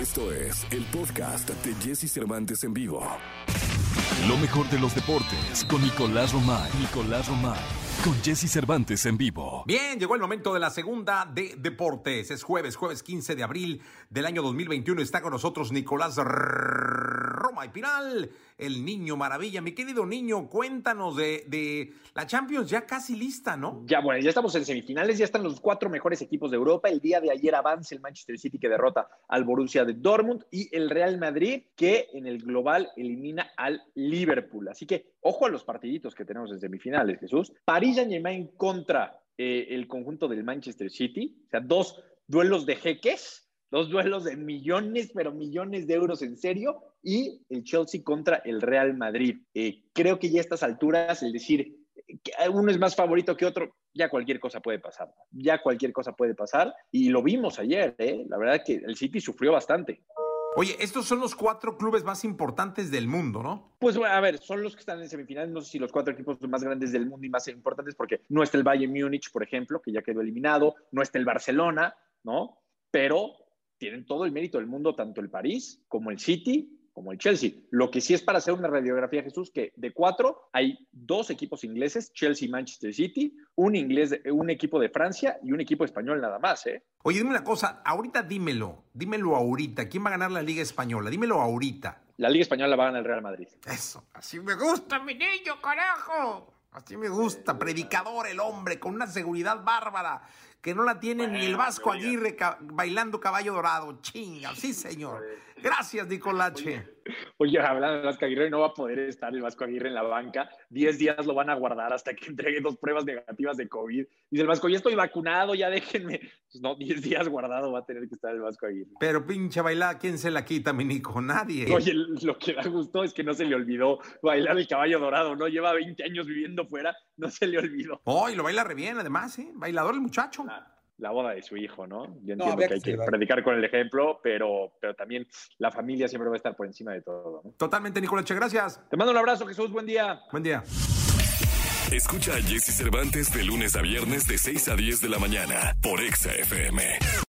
Esto es el podcast de Jesse Cervantes en vivo. Lo mejor de los deportes con Nicolás Romay. Nicolás Romay. Con Jesse Cervantes en vivo. Bien, llegó el momento de la segunda de deportes. Es jueves, jueves 15 de abril del año 2021. Está con nosotros Nicolás Roma y Pinal, el niño maravilla. Mi querido niño, cuéntanos de, de la Champions ya casi lista, ¿no? Ya, bueno, ya estamos en semifinales, ya están los cuatro mejores equipos de Europa. El día de ayer avanza el Manchester City que derrota al Borussia de Dortmund y el Real Madrid que en el global elimina al Liverpool. Así que ojo a los partiditos que tenemos en semifinales, Jesús. París Saint-Germain contra eh, el conjunto del Manchester City, o sea, dos duelos de jeques, dos duelos de millones, pero millones de euros en serio, y el Chelsea contra el Real Madrid. Eh, creo que ya a estas alturas, el decir que uno es más favorito que otro, ya cualquier cosa puede pasar, ya cualquier cosa puede pasar, y lo vimos ayer, ¿eh? la verdad que el City sufrió bastante. Oye, estos son los cuatro clubes más importantes del mundo, ¿no? Pues bueno, a ver, son los que están en semifinales, no sé si los cuatro equipos más grandes del mundo y más importantes, porque no está el Bayern Múnich, por ejemplo, que ya quedó eliminado, no está el Barcelona, ¿no? Pero tienen todo el mérito del mundo, tanto el París como el City como el Chelsea. Lo que sí es para hacer una radiografía, Jesús, que de cuatro hay dos equipos ingleses, Chelsea y Manchester City, un, inglés, un equipo de Francia y un equipo español nada más, ¿eh? Oye, dime una cosa, ahorita dímelo, dímelo ahorita, ¿quién va a ganar la Liga Española? Dímelo ahorita. La Liga Española la va a ganar el Real Madrid. Eso, así me gusta, mi niño, carajo. Así me gusta, predicador el hombre, con una seguridad bárbara, que no la tiene ni el Vasco Aguirre ca bailando caballo dorado. Chinga, sí, señor. Gracias, Nicolache. Oye, hablando de Vasco Aguirre, no va a poder estar el Vasco Aguirre en la banca. Diez días lo van a guardar hasta que entregue dos pruebas negativas de COVID. Dice el Vasco, ya estoy vacunado, ya déjenme. Pues no, diez días guardado va a tener que estar el Vasco Aguirre. Pero pinche bailar, ¿quién se la quita, mi Nico? Nadie. Oye, lo que da gusto es que no se le olvidó bailar el caballo dorado, ¿no? Lleva 20 años viviendo fuera, no se le olvidó. Oh, y lo baila re bien, además, ¿eh? Bailador el muchacho. Ah la boda de su hijo, ¿no? Yo entiendo no, que hay que, que predicar con el ejemplo, pero, pero también la familia siempre va a estar por encima de todo. ¿no? Totalmente, Nicolache, gracias. Te mando un abrazo, Jesús, buen día. Buen día. Escucha a Jesse Cervantes de lunes a viernes de 6 a 10 de la mañana por Exa FM.